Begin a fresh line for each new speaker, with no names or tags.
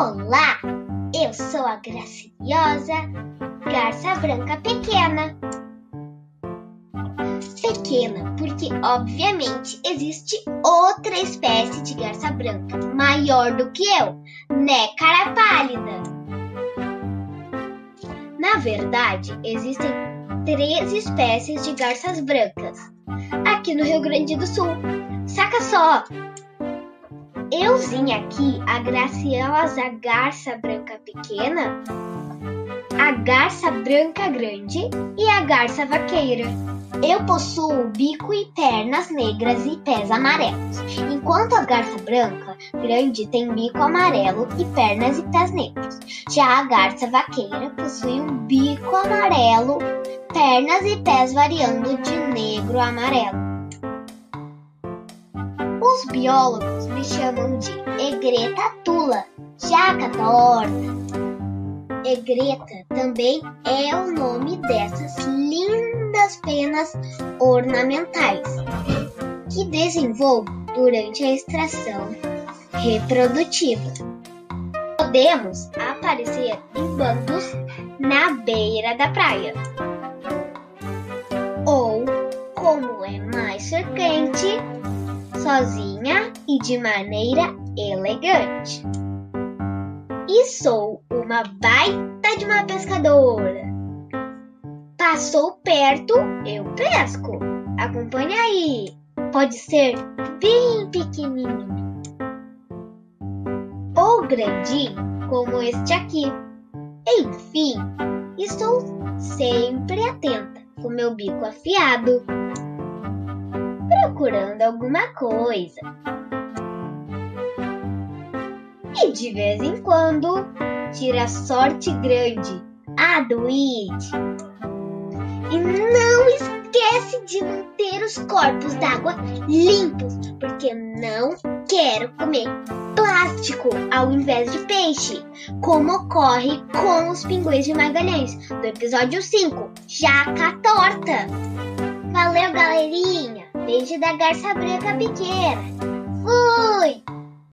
Olá, eu sou a graciosa garça branca pequena. Pequena, porque obviamente existe outra espécie de garça branca maior do que eu, né, cara pálida? Na verdade, existem três espécies de garças brancas aqui no Rio Grande do Sul. Saca só! Euzinha aqui, a graciosa garça branca pequena, a garça branca grande e a garça vaqueira. Eu possuo bico e pernas negras e pés amarelos, enquanto a garça branca grande tem bico amarelo e pernas e pés negros. Já a garça vaqueira possui um bico amarelo, pernas e pés variando de negro a amarelo. Os biólogos me chamam de egreta tula, jaca torta. Egreta também é o nome dessas lindas penas ornamentais que desenvolvo durante a extração reprodutiva. Podemos aparecer em bandos na beira da praia. Ou, como é mais frequente, sozinha e de maneira elegante. E sou uma baita de uma pescadora. Passou perto, eu pesco. Acompanha aí. Pode ser bem pequenininho ou grandinho, como este aqui. Enfim, estou sempre atenta, com meu bico afiado, procurando alguma coisa. E de vez em quando, tira sorte grande. A do It. E não esquece de manter os corpos d'água limpos, porque não quero comer plástico ao invés de peixe, como ocorre com os pinguins de Magalhães, do episódio 5, Jaca Torta. Valeu, galerinha! Beijo da garça branca pequena. Fui!